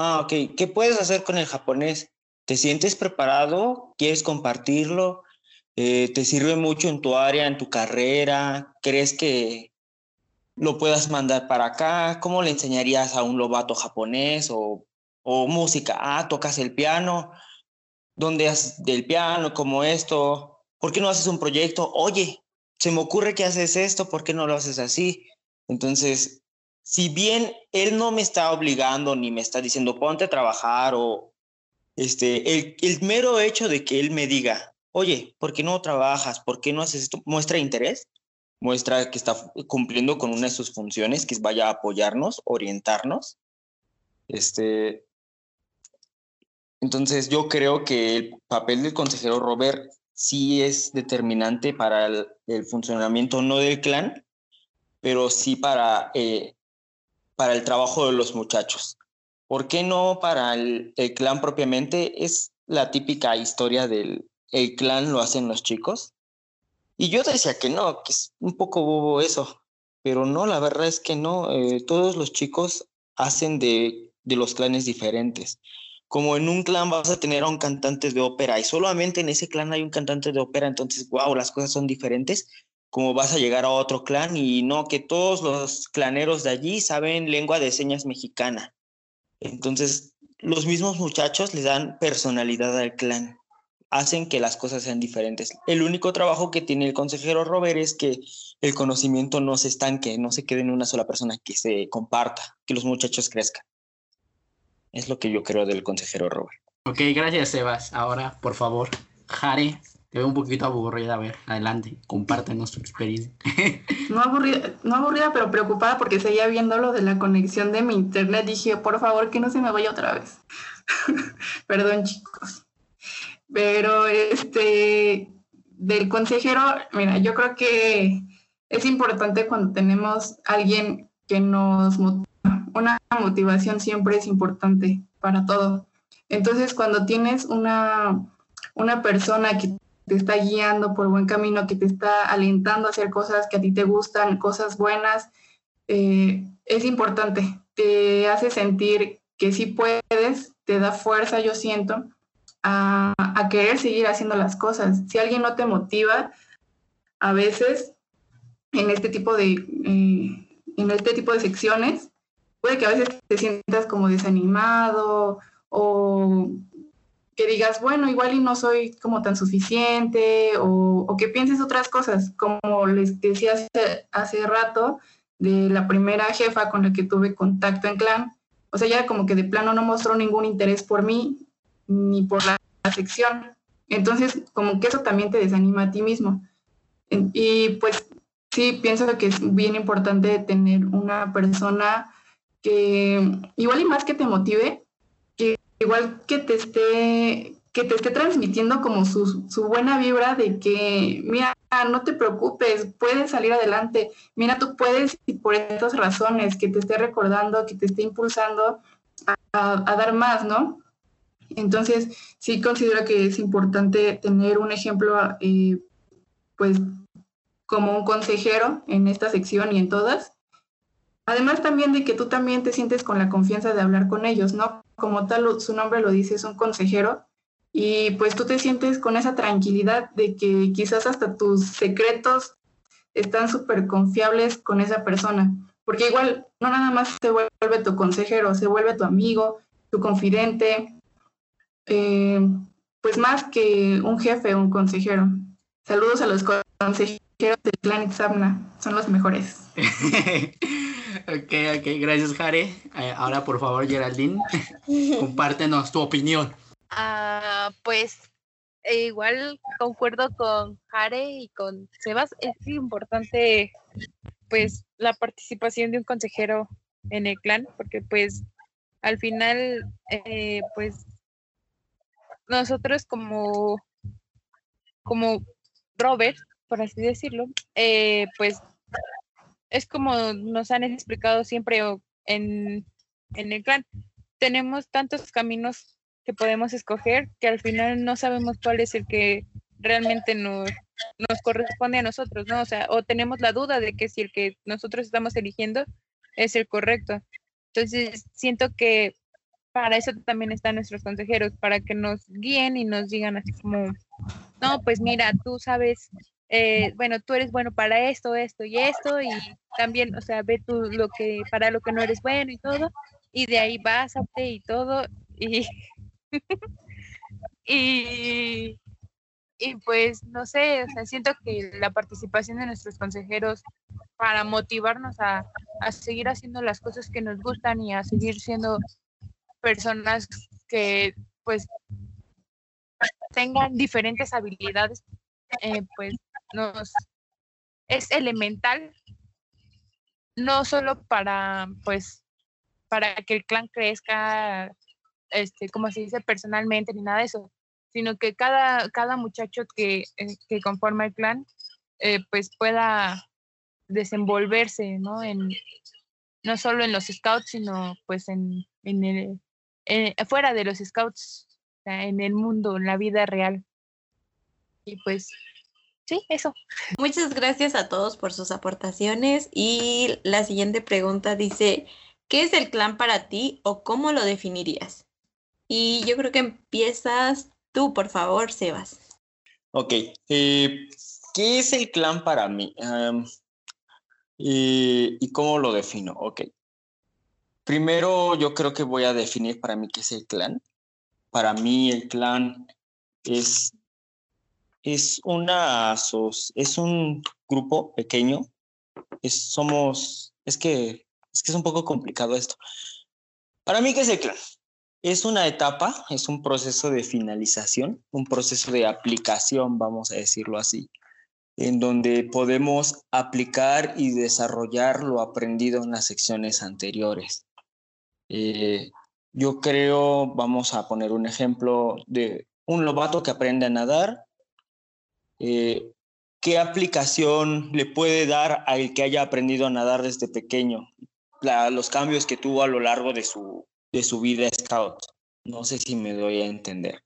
[SPEAKER 5] Ah, ok, ¿qué puedes hacer con el japonés? ¿Te sientes preparado? ¿Quieres compartirlo? Eh, ¿Te sirve mucho en tu área, en tu carrera? ¿Crees que lo puedas mandar para acá? ¿Cómo le enseñarías a un lobato japonés o, música? Ah, tocas el piano. ¿Dónde haces del piano? ¿Cómo esto? ¿Por qué no haces un proyecto? Oye, se me ocurre que haces esto, ¿por qué no lo haces así? Entonces, si bien él no me está obligando ni me está diciendo ponte a trabajar o este, el, mero hecho de que él me diga, oye, ¿por qué no trabajas? ¿Por qué no haces esto? Muestra interés, muestra que está cumpliendo con una de sus funciones, que es vaya a apoyarnos, orientarnos. Este, entonces yo creo que el papel del consejero Robert sí es determinante para el, el funcionamiento no del clan, pero sí para, eh, para el trabajo de los muchachos. ¿Por qué no para el, clan propiamente? Es la típica historia del el clan lo hacen los chicos. Y yo decía que no, que es un poco bobo eso, pero no, la verdad es que no, eh, todos los chicos hacen de, de los clanes diferentes. Como en un clan vas a tener a un cantante de ópera y solamente en ese clan hay un cantante de ópera, entonces, wow, las cosas son diferentes. Como vas a llegar a otro clan y no, que todos los claneros de allí saben lengua de señas mexicana. Entonces, los mismos muchachos les dan personalidad al clan, hacen que las cosas sean diferentes. El único trabajo que tiene el consejero Robert es que el conocimiento no se estanque, no se quede en una sola persona, que se comparta, que los muchachos crezcan. Es lo que yo creo del consejero Robert.
[SPEAKER 1] Ok, gracias Sebas. Ahora, por favor, Jare, te veo un poquito aburrida. A ver, adelante, compártenos tu experiencia.
[SPEAKER 3] no, aburrida, no aburrida, pero preocupada porque seguía viendo lo de la conexión de mi internet. Dije, por favor, que no se me vaya otra vez. Perdón, chicos. Pero este, del consejero, mira, yo creo que es importante cuando tenemos alguien que nos motiva. Una motivación siempre es importante para todo. Entonces, cuando tienes una, una persona que te está guiando por buen camino, que te está alentando a hacer cosas que a ti te gustan, cosas buenas, eh, es importante. Te hace sentir que sí puedes, te da fuerza, yo siento, a, querer seguir haciendo las cosas. Si alguien no te motiva, a veces en este tipo de, eh, en este tipo de secciones, puede que a veces te sientas como desanimado o que digas, bueno, igual y no soy como tan suficiente o, que pienses otras cosas, como les decía hace, hace, rato de la primera jefa con la que tuve contacto en clan, o sea, ya como que de plano no mostró ningún interés por mí ni por la, la sección. Entonces, como que eso también te desanima a ti mismo. Y pues sí, pienso que es bien importante tener una persona que igual y más que te motive, igual que te esté que te esté transmitiendo como su, su, buena vibra de que, mira, no te preocupes, puedes salir adelante, mira, tú puedes y por estas razones, que te esté recordando, que te esté impulsando a, dar más, ¿no? Entonces, sí considero que es importante tener un ejemplo, eh, pues, como un consejero en esta sección y en todas. Además también de que tú también te sientes con la confianza de hablar con ellos, ¿no? Como tal, su nombre lo dice, es un consejero. Y pues tú te sientes con esa tranquilidad de que quizás hasta tus secretos están súper confiables con esa persona. Porque igual no nada más se vuelve tu consejero, se vuelve tu amigo, tu confidente, eh, pues más que un jefe, un consejero. Saludos a los consejeros del clan Itzamna, son los mejores.
[SPEAKER 1] ok, ok, gracias Jare. Eh, ahora por favor Geraldine, compártenos tu opinión.
[SPEAKER 4] Uh, pues eh, igual concuerdo con Jare y con Sebas, es importante pues la participación de un consejero en el clan, porque pues al final eh, pues nosotros como, como Robert, por así decirlo, pues es como nos han explicado siempre en, en el clan. Tenemos tantos caminos que podemos escoger que al final no sabemos cuál es el que realmente nos, nos corresponde a nosotros, ¿no? O sea, o tenemos la duda de que si el que nosotros estamos eligiendo es el correcto. Entonces, siento que para eso también están nuestros consejeros, para que nos guíen y nos digan así como, no, pues mira, tú sabes, eh, bueno, tú eres bueno para esto, esto y esto, y también, o sea, ve tú lo que, para lo que no eres bueno y todo, y de ahí básate y todo, y, y, y pues, no sé, o sea, siento que la participación de nuestros consejeros para motivarnos a, a seguir haciendo las cosas que nos gustan y a seguir siendo personas que pues tengan diferentes habilidades, eh, pues nos es elemental no solo para pues para que el clan crezca este como se dice personalmente ni nada de eso sino que cada cada muchacho que, eh, que conforma el clan eh, pues pueda desenvolverse no en no solo en los scouts sino pues en, en el eh, fuera de los scouts en el mundo, en la vida real. Y pues, sí, eso.
[SPEAKER 2] Muchas gracias a todos por sus aportaciones. Y la siguiente pregunta dice, ¿qué es el clan para ti o cómo lo definirías? Y yo creo que empiezas tú, por favor, Sebas.
[SPEAKER 5] Ok, eh, ¿qué es el clan para mí? ¿Y cómo lo defino? Ok. Primero, yo creo que voy a definir para mí qué es el clan. Para mí, el clan es, es, una, es un grupo pequeño. Es, somos, es que, es que es un poco complicado esto. Para mí, ¿qué es el clan? Es una etapa, es un proceso de finalización, un proceso de aplicación, vamos a decirlo así, en donde podemos aplicar y desarrollar lo aprendido en las secciones anteriores. Eh, yo creo, vamos a poner un ejemplo de un lobato que aprende a nadar. Eh, ¿Qué aplicación le puede dar al que haya aprendido a nadar desde pequeño? los cambios que tuvo a lo largo de su, de su vida scout. No sé si me doy a entender.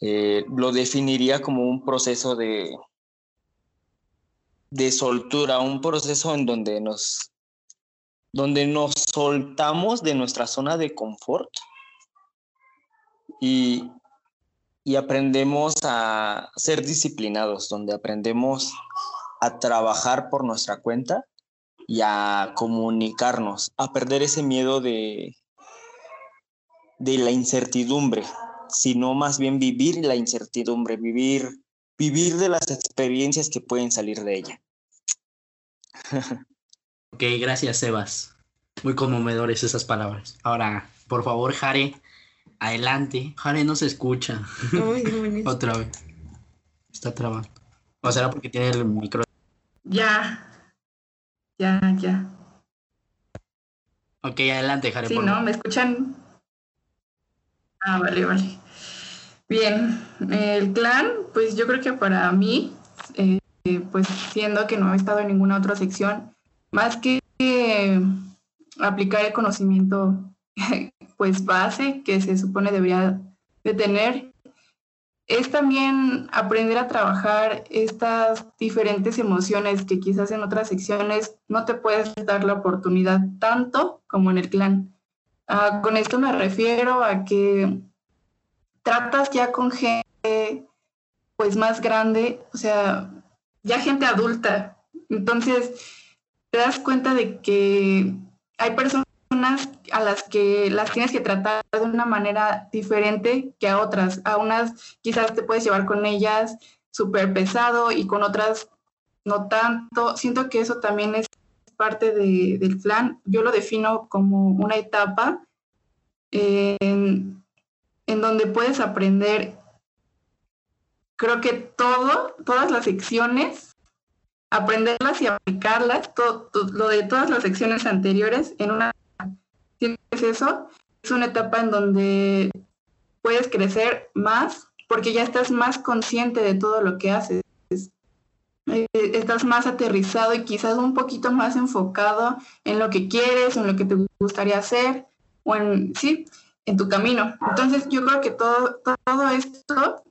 [SPEAKER 5] Eh, lo definiría como un proceso de, de soltura, un proceso en donde nos, donde nos soltamos de nuestra zona de confort y, y aprendemos a ser disciplinados, donde aprendemos a trabajar por nuestra cuenta y a comunicarnos, a perder ese miedo de, de la incertidumbre, sino más bien vivir la incertidumbre, vivir, vivir de las experiencias que pueden salir de ella.
[SPEAKER 1] ok, gracias Sebas. Muy conmovedores esas palabras. Ahora, por favor, Jare, adelante. Jare no se escucha. Otra vez. Está trabando. ¿O será porque tiene el micro?
[SPEAKER 3] Ya. Ya, ya.
[SPEAKER 1] Ok, adelante, Jare.
[SPEAKER 3] Sí, ¿no? ¿Me escuchan? Ah, vale, vale. Bien, el clan, pues yo creo que para mí, eh, pues siendo que no he estado en ninguna otra sección, más que aplicar el conocimiento pues base que se supone debería de tener, es también aprender a trabajar estas diferentes emociones que quizás en otras secciones no te puedes dar la oportunidad tanto como en el clan. Ah, con esto me refiero a que tratas ya con gente pues más grande, o sea, ya gente adulta. Entonces, te das cuenta de que hay personas a las que las tienes que tratar de una manera diferente que a otras. A unas quizás te puedes llevar con ellas súper pesado y con otras no tanto. Siento que eso también es parte del plan. Yo lo defino como una etapa en, donde puedes aprender, creo que todo, todas las secciones, aprenderlas y aplicarlas, lo de todas las secciones anteriores en una... es eso? Es una etapa en donde puedes crecer más porque ya estás más consciente de todo lo que haces. Eh, estás más aterrizado y quizás un poquito más enfocado en lo que quieres, en lo que te gustaría hacer o en, sí, en tu camino. Entonces yo creo que todo, todo esto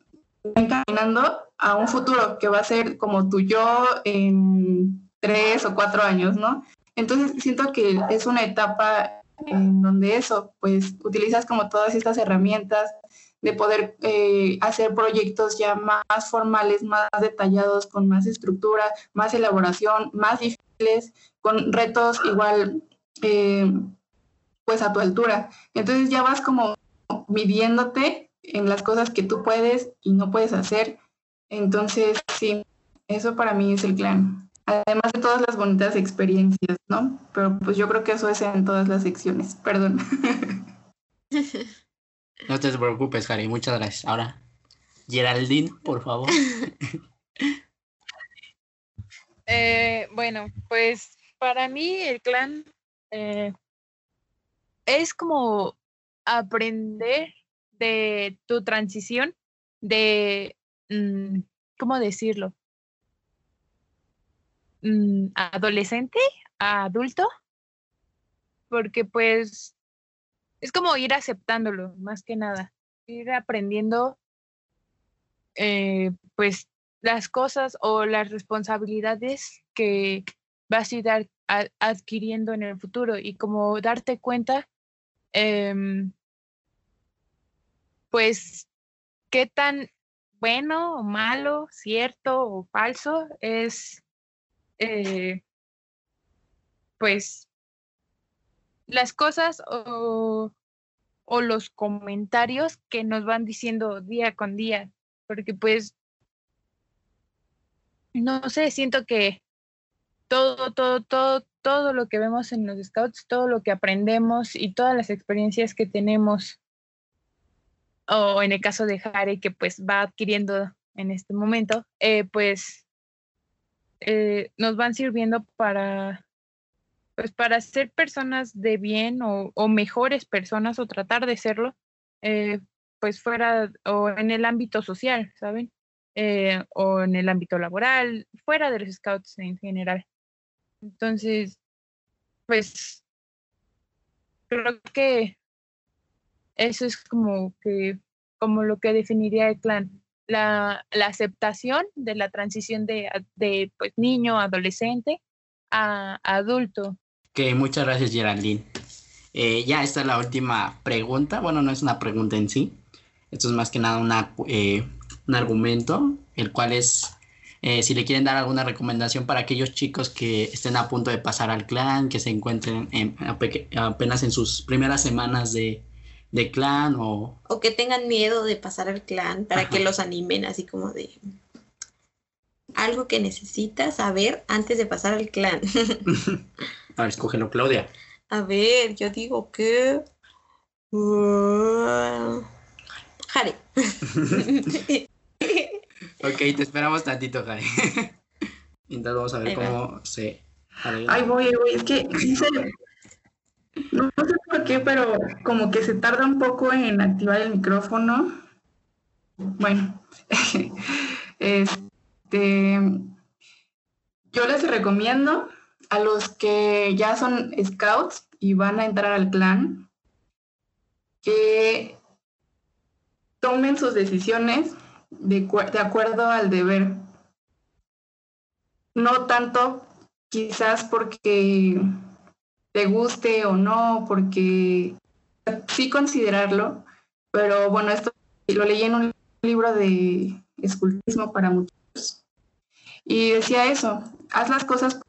[SPEAKER 3] va encaminando a un futuro que va a ser como tu yo en tres o cuatro años, ¿no? Entonces siento que es una etapa en donde eso, pues utilizas como todas estas herramientas de poder eh, hacer proyectos ya más formales, más detallados, con más estructura, más elaboración, más difíciles, con retos igual eh, pues a tu altura. Entonces ya vas como midiéndote en las cosas que tú puedes y no puedes hacer. Entonces, sí, eso para mí es el clan. Además de todas las bonitas experiencias, ¿no? Pero pues yo creo que eso es en todas las secciones. Perdón.
[SPEAKER 1] No te preocupes, Harry. Muchas gracias. Ahora, Geraldine, por favor.
[SPEAKER 4] Eh, bueno, pues para mí el clan eh, es como aprender de tu transición de, mm, ¿cómo decirlo? Mm, adolescente a adulto, porque pues es como ir aceptándolo, más que nada. ir aprendiendo eh, pues las cosas o las responsabilidades que vas a ir adquiriendo en el futuro y como darte cuenta, em, pues, qué tan bueno o malo, cierto o falso es, eh, pues, las cosas o, o los comentarios que nos van diciendo día con día, porque pues no sé, siento que todo, todo, todo, todo lo que vemos en los scouts, todo lo que aprendemos y todas las experiencias que tenemos, o en el caso de Harry, que pues va adquiriendo en este momento, eh, pues eh, nos van sirviendo para, pues para ser personas de bien o, mejores personas o tratar de serlo, eh, pues fuera o en el ámbito social, ¿saben? Eh, o en el ámbito laboral, fuera de los scouts en general. Entonces, pues creo que eso es como que como lo que definiría el clan. La, la aceptación de la transición de, de pues, niño, adolescente a, adulto.
[SPEAKER 1] Muchas gracias, Geraldine. Eh, ya esta es la última pregunta. Bueno, no es una pregunta en sí. Esto es más que nada una eh, un argumento, el cual es eh, si le quieren dar alguna recomendación para aquellos chicos que estén a punto de pasar al clan, que se encuentren apenas en sus primeras semanas de, clan o...
[SPEAKER 2] O que tengan miedo de pasar al clan para que los animen así como de... Algo que necesitas saber antes de pasar al clan.
[SPEAKER 1] a ver, escógelo, Claudia.
[SPEAKER 2] A ver, yo digo que... Uh, Jare.
[SPEAKER 1] Ok, te esperamos tantito, Jari. Entonces vamos a ver cómo se...
[SPEAKER 3] Ay, voy, voy, es que no, sé por qué, pero como que se tarda un poco en activar el micrófono. Bueno, este, yo les recomiendo a los que ya son scouts y van a entrar al clan que tomen sus decisiones de, acuerdo al deber. No tanto quizás porque te guste o no, porque sí considerarlo, pero bueno, esto lo leí en un libro de escultismo para muchos y decía eso, haz las cosas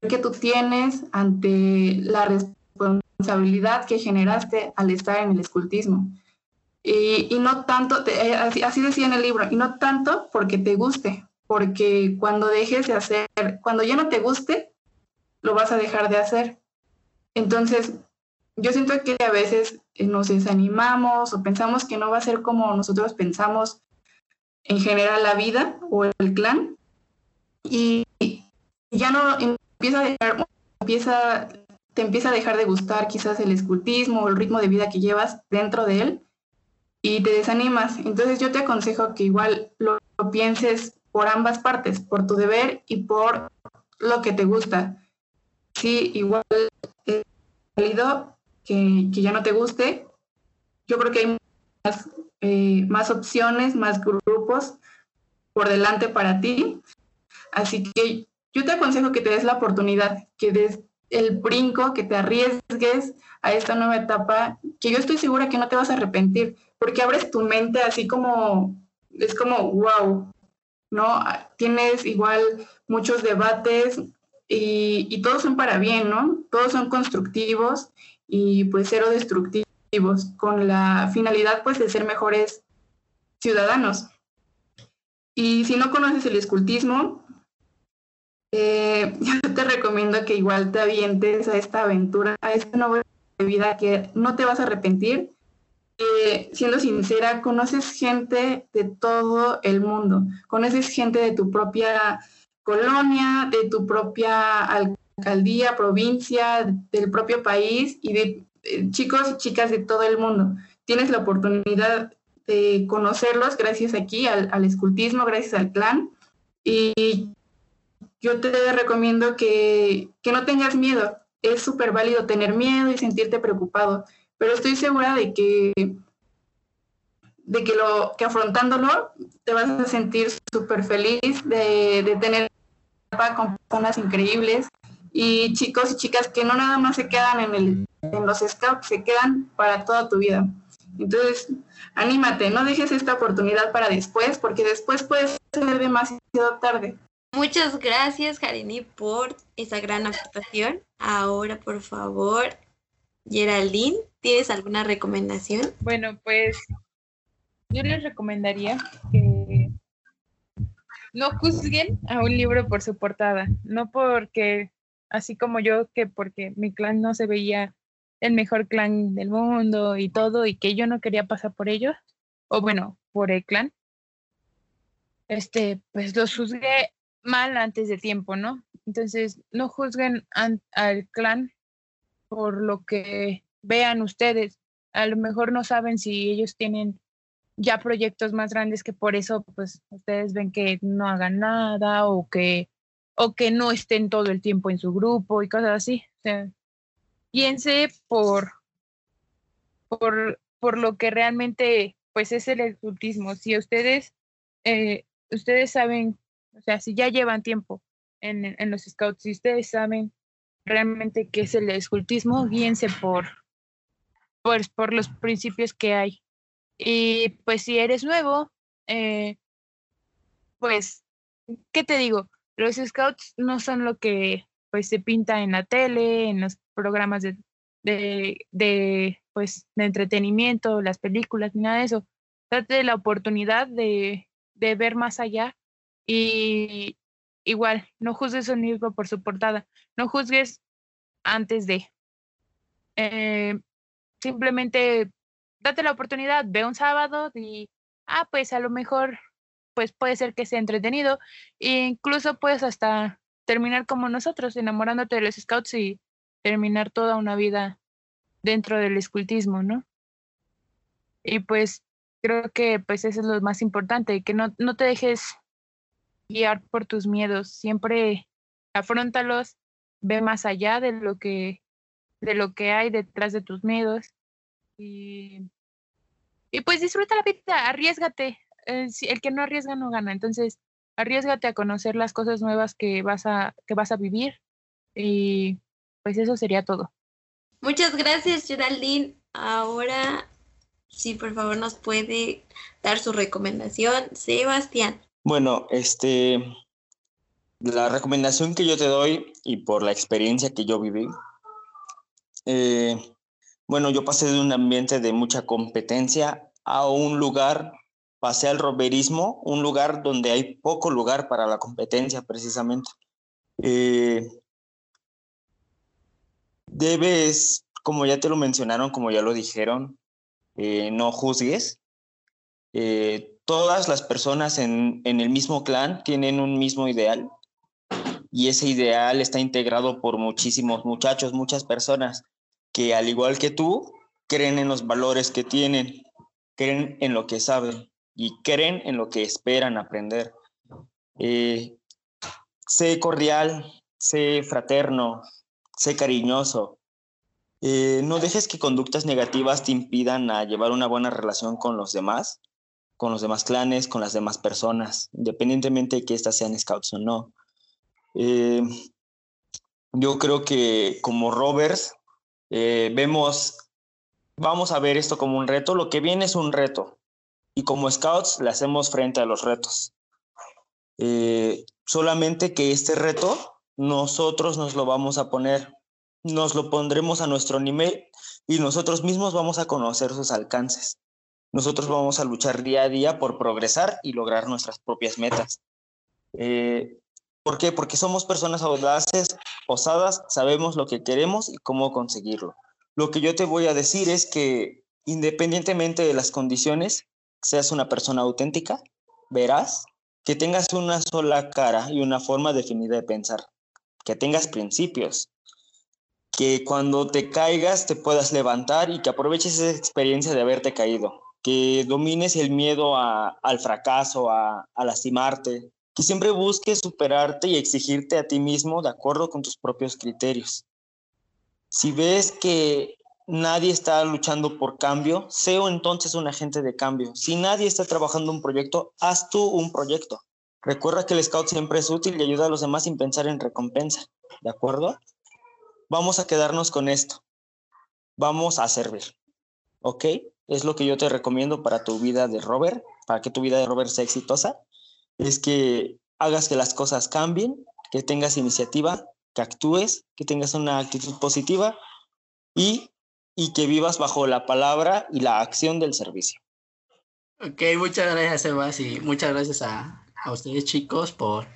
[SPEAKER 3] que tú tienes ante la responsabilidad que generaste al estar en el escultismo. Y, no tanto, eh, así, decía en el libro, y no tanto porque te guste, porque cuando dejes de hacer, cuando ya no te guste, lo vas a dejar de hacer. Entonces, yo siento que a veces eh, nos desanimamos o pensamos que no va a ser como nosotros pensamos en general la vida o el clan, y ya no empieza a dejar, te empieza a dejar de gustar quizás el escultismo o el ritmo de vida que llevas dentro de él y te desanimas. Entonces yo te aconsejo que igual lo, pienses por ambas partes, por tu deber y por lo que te gusta. Sí, igual es válido que, ya no te guste. Yo creo que hay más, eh, más opciones, más grupos por delante para ti. Así que yo te aconsejo que te des la oportunidad, que des el brinco, que te arriesgues a esta nueva etapa, que yo estoy segura que no te vas a arrepentir, porque abres tu mente así como, es como, wow, ¿no? Tienes igual muchos debates y, todos son para bien, ¿no? Todos son constructivos y pues cero destructivos, con la finalidad pues de ser mejores ciudadanos. Y si no conoces el escultismo, eh, yo te recomiendo que igual te avientes a esta aventura, a esta nueva vida que no te vas a arrepentir. Eh, siendo sincera, conoces gente de todo el mundo, conoces gente de tu propia colonia, de tu propia alcaldía, provincia, del propio país y de eh, chicos y chicas de todo el mundo. Tienes la oportunidad de conocerlos gracias aquí al, al escultismo, gracias al clan. Y yo te recomiendo que, que no tengas miedo, es súper válido tener miedo y sentirte preocupado, pero estoy segura de que de que, lo, que afrontándolo te vas a sentir súper feliz de, de tener con personas increíbles y chicos y chicas que no nada más se quedan en, el, en los scouts, se quedan para toda tu vida. Entonces, anímate, no dejes esta oportunidad para después, porque después puede ser demasiado tarde.
[SPEAKER 2] Muchas gracias, Jarini, por esa gran aportación. Ahora, por favor, Geraldine, ¿tienes alguna recomendación?
[SPEAKER 4] Bueno, pues yo les recomendaría que no juzguen a un libro por su portada, no porque, así como yo, que porque mi clan no se veía el mejor clan del mundo y todo, y que yo no quería pasar por ellos, o bueno, por el clan, este, pues los juzgué mal antes de tiempo, ¿no? Entonces, no juzguen al clan por lo que vean ustedes. A lo mejor no saben si ellos tienen ya proyectos más grandes que por eso, pues, ustedes ven que no hagan nada o que, o que no estén todo el tiempo en su grupo y cosas así. O sea, piense por, por, por lo que realmente pues es el ocultismo. Si ustedes, eh, ustedes saben, o sea, si ya llevan tiempo en, en, los scouts, si ustedes saben realmente qué es el escultismo, guíense por, pues, por los principios que hay. Y pues si eres nuevo, eh, pues, ¿qué te digo? Los scouts no son lo que pues se pinta en la tele, en los programas de, de, pues, de entretenimiento, las películas, ni nada de eso. Date la oportunidad de, de ver más allá y igual, no juzgues un libro por su portada, no juzgues antes de. Eh, simplemente date la oportunidad, ve un sábado y, ah, pues a lo mejor, pues puede ser que sea entretenido, e incluso puedes hasta terminar como nosotros, enamorándote de los scouts y terminar toda una vida dentro del escultismo, ¿no? Y pues creo que pues eso es lo más importante, que no, no te dejes guiar por tus miedos, siempre afrontalos, ve más allá de lo que de lo que hay detrás de tus miedos y, y pues disfruta la vida, arriesgate, el, el que no arriesga no gana, entonces arriesgate a conocer las cosas nuevas que vas a que vas a vivir y pues eso sería todo.
[SPEAKER 2] Muchas gracias, Geraldine. Ahora, sí, por favor, nos puede dar su recomendación, Sebastián.
[SPEAKER 5] Bueno, este, la recomendación que yo te doy y por la experiencia que yo viví, eh, bueno, yo pasé de un ambiente de mucha competencia a un lugar, pasé al roberismo, un lugar donde hay poco lugar para la competencia precisamente. Eh, debes, como ya te lo mencionaron, como ya lo dijeron, eh, no juzgues. Eh, todas las personas en, en, el mismo clan tienen un mismo ideal y ese ideal está integrado por muchísimos muchachos, muchas personas que al igual que tú, creen en los valores que tienen, creen en lo que saben y creen en lo que esperan aprender. Eh, sé cordial, sé fraterno, sé cariñoso. Eh, no dejes que conductas negativas te impidan a llevar una buena relación con los demás, con los demás clanes, con las demás personas, independientemente de que éstas sean scouts o no. Eh, yo creo que como Roberts eh, vemos, vamos a ver esto como un reto, lo que viene es un reto y como scouts le hacemos frente a los retos. solamente que este reto nosotros nos lo vamos a poner, nos lo pondremos a nuestro nivel y nosotros mismos vamos a conocer sus alcances. Nosotros vamos a luchar día a día por progresar y lograr nuestras propias metas. Eh, ¿Por qué? Porque somos personas audaces, osadas, sabemos lo que queremos y cómo conseguirlo. Lo que yo te voy a decir es que independientemente de las condiciones, seas una persona auténtica, verás que tengas una sola cara y una forma definida de pensar que tengas principios, que cuando te caigas te puedas levantar y que aproveches esa experiencia de haberte caído, que domines el miedo al fracaso, a, a lastimarte, que siempre busques superarte y exigirte a ti mismo de acuerdo con tus propios criterios. Si ves que nadie está luchando por cambio, sé entonces un agente de cambio. Si nadie está trabajando un proyecto, haz tú un proyecto. Recuerda que el scout siempre es útil y ayuda a los demás sin pensar en recompensa, ¿de acuerdo? Vamos a quedarnos con esto. Vamos a servir, ¿ok? Es lo que yo te recomiendo para tu vida de Robert, para que tu vida de Robert sea exitosa, es que hagas que las cosas cambien, que tengas iniciativa, que actúes, que tengas una actitud positiva y, y que vivas bajo la palabra y la acción del servicio.
[SPEAKER 1] Ok, muchas gracias, Sebas, y muchas gracias a, a ustedes chicos por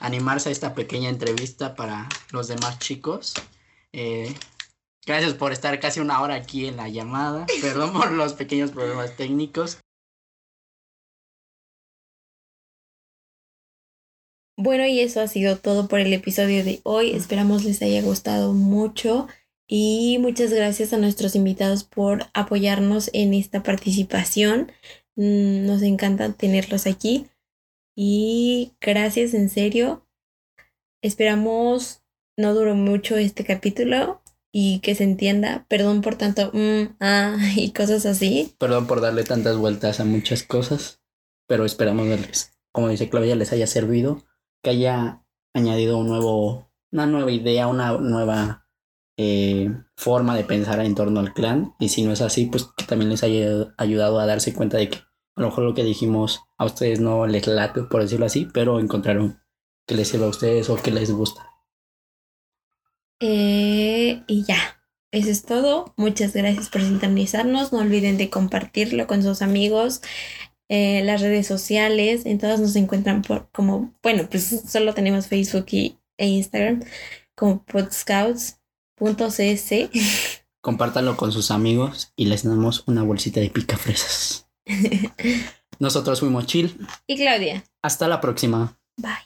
[SPEAKER 1] animarse a esta pequeña entrevista para los demás chicos. Eh, gracias por estar casi una hora aquí en la llamada. Perdón por los pequeños problemas técnicos.
[SPEAKER 2] Bueno, y eso ha sido todo por el episodio de hoy. Esperamos les haya gustado mucho y muchas gracias a nuestros invitados por apoyarnos en esta participación. Mm, Nos encanta tenerlos aquí. Y gracias en serio. Esperamos no duró mucho este capítulo y que se entienda. Perdón por tanto mm, ah, y cosas así.
[SPEAKER 1] Perdón por darle tantas vueltas a muchas cosas, pero esperamos como dice Claudia, les haya servido, que haya añadido un nuevo, una nueva idea, una nueva eh, forma de pensar en torno al clan. Y si no es así, pues que también les haya ayudado a darse cuenta de que a lo mejor lo que dijimos a ustedes no les late, por decirlo así, pero encontraron que les sirva a ustedes o que les gusta.
[SPEAKER 2] Eh, y ya, eso es todo. Muchas gracias por sintonizarnos. No olviden de compartirlo con sus amigos. Eh, las redes sociales, en todas nos encuentran por como, bueno, pues solo tenemos Facebook y, e Instagram como podscouts.cs.
[SPEAKER 1] Compártanlo con sus amigos y les damos una bolsita de picafresas. Nosotros fuimos chill.
[SPEAKER 2] y Claudia,
[SPEAKER 1] Hasta la próxima.
[SPEAKER 2] bye.